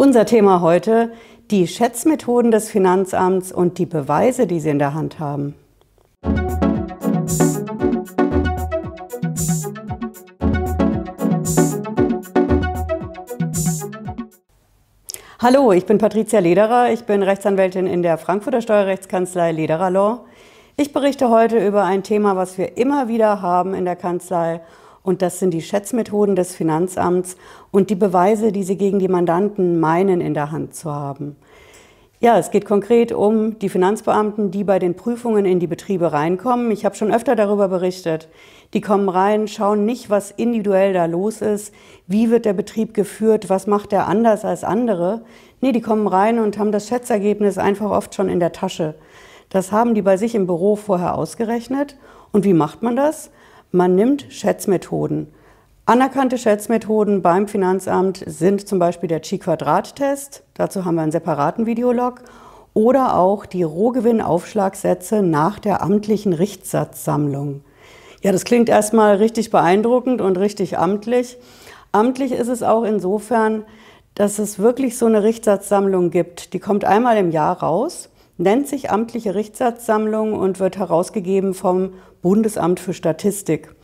Unser Thema heute, die Schätzmethoden des Finanzamts und die Beweise, die sie in der Hand haben. Hallo, ich bin Patricia Lederer. Ich bin Rechtsanwältin in der Frankfurter Steuerrechtskanzlei Lederer Law. Ich berichte heute über ein Thema, was wir immer wieder haben in der Kanzlei und das sind die Schätzmethoden des Finanzamts und die Beweise, die sie gegen die Mandanten meinen in der Hand zu haben. Ja, es geht konkret um die Finanzbeamten, die bei den Prüfungen in die Betriebe reinkommen. Ich habe schon öfter darüber berichtet. Die kommen rein, schauen nicht, was individuell da los ist, wie wird der Betrieb geführt, was macht er anders als andere. Nee, die kommen rein und haben das Schätzergebnis einfach oft schon in der Tasche. Das haben die bei sich im Büro vorher ausgerechnet. Und wie macht man das? Man nimmt Schätzmethoden. Anerkannte Schätzmethoden beim Finanzamt sind zum Beispiel der Chi-Quadrat-Test, dazu haben wir einen separaten Videolog, oder auch die Rohgewinnaufschlagsätze nach der amtlichen Richtsatzsammlung. Ja, das klingt erstmal richtig beeindruckend und richtig amtlich. Amtlich ist es auch insofern, dass es wirklich so eine Richtsatzsammlung gibt. Die kommt einmal im Jahr raus nennt sich amtliche Richtsatzsammlung und wird herausgegeben vom Bundesamt für Statistik.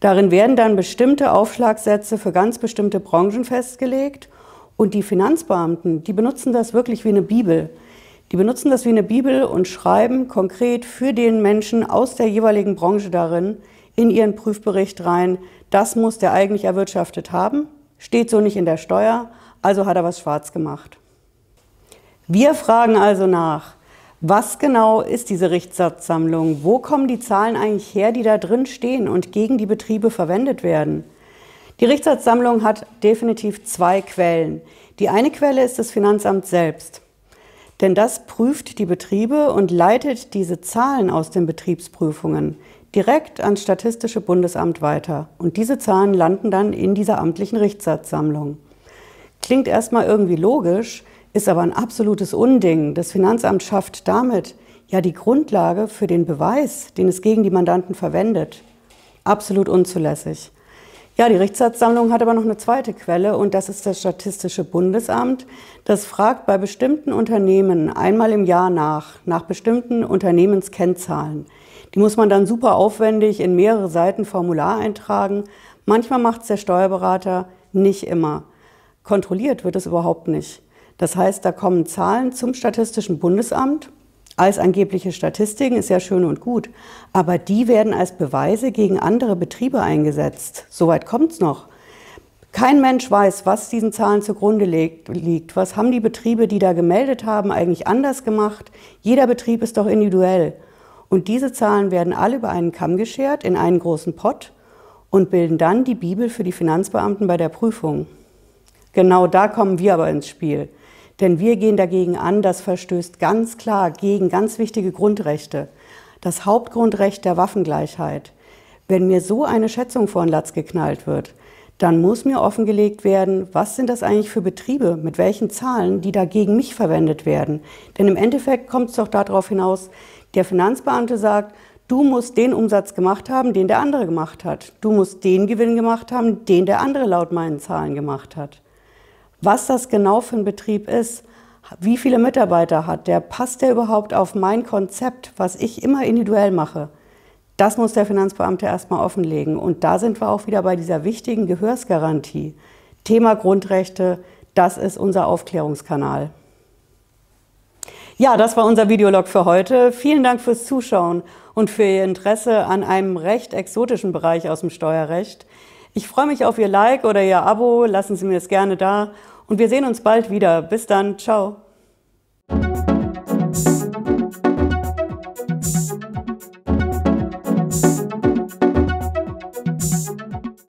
Darin werden dann bestimmte Aufschlagsätze für ganz bestimmte Branchen festgelegt und die Finanzbeamten, die benutzen das wirklich wie eine Bibel. Die benutzen das wie eine Bibel und schreiben konkret für den Menschen aus der jeweiligen Branche darin in ihren Prüfbericht rein, das muss der eigentlich erwirtschaftet haben, steht so nicht in der Steuer, also hat er was schwarz gemacht. Wir fragen also nach, was genau ist diese Richtsatzsammlung? Wo kommen die Zahlen eigentlich her, die da drin stehen und gegen die Betriebe verwendet werden? Die Richtsatzsammlung hat definitiv zwei Quellen. Die eine Quelle ist das Finanzamt selbst. Denn das prüft die Betriebe und leitet diese Zahlen aus den Betriebsprüfungen direkt ans Statistische Bundesamt weiter. Und diese Zahlen landen dann in dieser amtlichen Richtsatzsammlung. Klingt erstmal irgendwie logisch, ist aber ein absolutes Unding. Das Finanzamt schafft damit ja die Grundlage für den Beweis, den es gegen die Mandanten verwendet. Absolut unzulässig. Ja, die Richtsatzsammlung hat aber noch eine zweite Quelle und das ist das Statistische Bundesamt. Das fragt bei bestimmten Unternehmen einmal im Jahr nach, nach bestimmten Unternehmenskennzahlen. Die muss man dann super aufwendig in mehrere Seiten Formular eintragen. Manchmal macht es der Steuerberater, nicht immer. Kontrolliert wird es überhaupt nicht. Das heißt, da kommen Zahlen zum Statistischen Bundesamt als angebliche Statistiken, ist ja schön und gut, aber die werden als Beweise gegen andere Betriebe eingesetzt. Soweit kommt es noch. Kein Mensch weiß, was diesen Zahlen zugrunde liegt. Was haben die Betriebe, die da gemeldet haben, eigentlich anders gemacht? Jeder Betrieb ist doch individuell. Und diese Zahlen werden alle über einen Kamm geschert in einen großen Pott und bilden dann die Bibel für die Finanzbeamten bei der Prüfung. Genau da kommen wir aber ins Spiel. Denn wir gehen dagegen an, das verstößt ganz klar gegen ganz wichtige Grundrechte. Das Hauptgrundrecht der Waffengleichheit. Wenn mir so eine Schätzung vor den Latz geknallt wird, dann muss mir offengelegt werden, was sind das eigentlich für Betriebe, mit welchen Zahlen, die da gegen mich verwendet werden. Denn im Endeffekt kommt es doch darauf hinaus, der Finanzbeamte sagt, du musst den Umsatz gemacht haben, den der andere gemacht hat. Du musst den Gewinn gemacht haben, den der andere laut meinen Zahlen gemacht hat. Was das genau für ein Betrieb ist, wie viele Mitarbeiter hat der, passt der überhaupt auf mein Konzept, was ich immer individuell mache? Das muss der Finanzbeamte erstmal offenlegen. Und da sind wir auch wieder bei dieser wichtigen Gehörsgarantie. Thema Grundrechte, das ist unser Aufklärungskanal. Ja, das war unser Videolog für heute. Vielen Dank fürs Zuschauen und für Ihr Interesse an einem recht exotischen Bereich aus dem Steuerrecht. Ich freue mich auf Ihr Like oder Ihr Abo. Lassen Sie mir es gerne da. Und wir sehen uns bald wieder. Bis dann. Ciao.